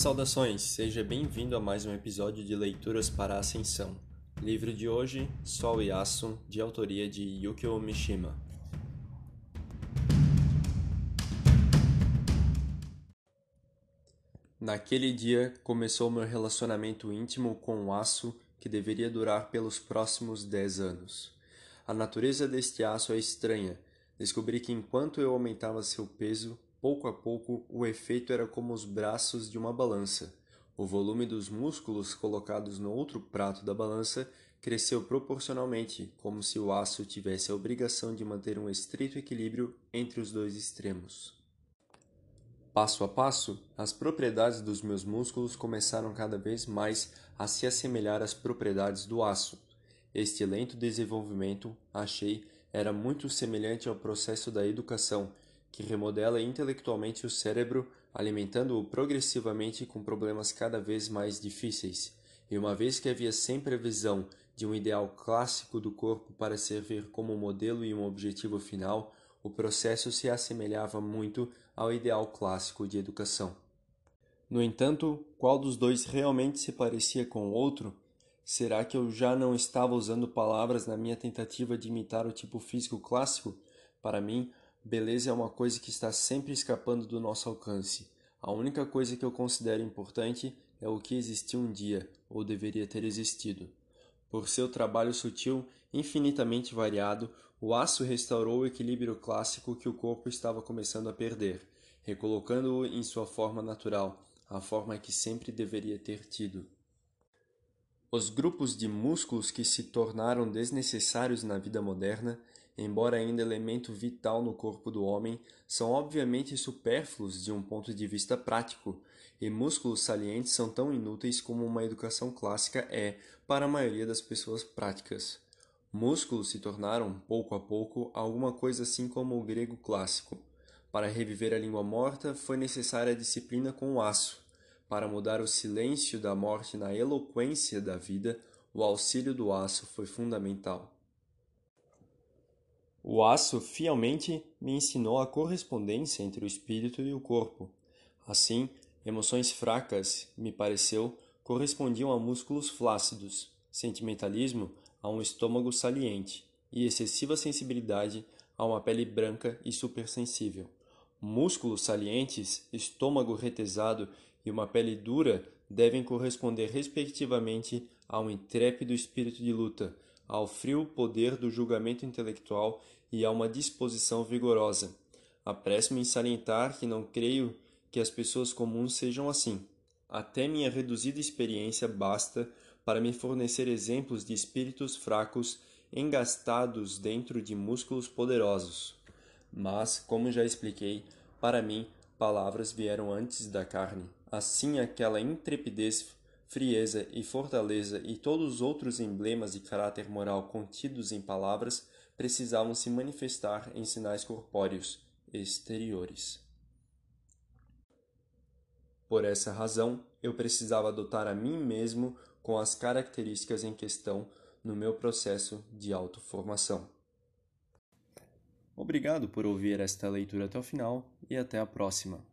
Saudações, seja bem-vindo a mais um episódio de Leituras para a Ascensão. Livro de hoje, Sol e Aço, de autoria de Yukio Mishima. Naquele dia começou meu relacionamento íntimo com o aço que deveria durar pelos próximos dez anos. A natureza deste aço é estranha. Descobri que enquanto eu aumentava seu peso, Pouco a pouco, o efeito era como os braços de uma balança. O volume dos músculos colocados no outro prato da balança cresceu proporcionalmente, como se o aço tivesse a obrigação de manter um estrito equilíbrio entre os dois extremos. Passo a passo, as propriedades dos meus músculos começaram cada vez mais a se assemelhar às propriedades do aço. Este lento desenvolvimento, achei, era muito semelhante ao processo da educação que remodela intelectualmente o cérebro, alimentando-o progressivamente com problemas cada vez mais difíceis. E uma vez que havia sempre a visão de um ideal clássico do corpo para servir como modelo e um objetivo final, o processo se assemelhava muito ao ideal clássico de educação. No entanto, qual dos dois realmente se parecia com o outro? Será que eu já não estava usando palavras na minha tentativa de imitar o tipo físico clássico? Para mim, Beleza é uma coisa que está sempre escapando do nosso alcance. A única coisa que eu considero importante é o que existiu um dia, ou deveria ter existido. Por seu trabalho sutil, infinitamente variado, o aço restaurou o equilíbrio clássico que o corpo estava começando a perder, recolocando-o em sua forma natural, a forma que sempre deveria ter tido. Os grupos de músculos que se tornaram desnecessários na vida moderna embora ainda elemento vital no corpo do homem, são obviamente supérfluos de um ponto de vista prático, e músculos salientes são tão inúteis como uma educação clássica é para a maioria das pessoas práticas. Músculos se tornaram, pouco a pouco, alguma coisa assim como o grego clássico. Para reviver a língua morta foi necessária a disciplina com o aço. Para mudar o silêncio da morte na eloquência da vida, o auxílio do aço foi fundamental. O aço fielmente me ensinou a correspondência entre o espírito e o corpo. Assim, emoções fracas, me pareceu, correspondiam a músculos flácidos, sentimentalismo a um estômago saliente e excessiva sensibilidade a uma pele branca e supersensível. Músculos salientes, estômago retesado e uma pele dura devem corresponder respectivamente a um intrépido espírito de luta, ao frio poder do julgamento intelectual e a uma disposição vigorosa. Apresso-me em salientar que não creio que as pessoas comuns sejam assim. Até minha reduzida experiência basta para me fornecer exemplos de espíritos fracos engastados dentro de músculos poderosos. Mas, como já expliquei, para mim, palavras vieram antes da carne. Assim, aquela intrepidez frieza e fortaleza e todos os outros emblemas de caráter moral contidos em palavras precisavam se manifestar em sinais corpóreos exteriores. Por essa razão, eu precisava adotar a mim mesmo com as características em questão no meu processo de autoformação. Obrigado por ouvir esta leitura até o final e até a próxima.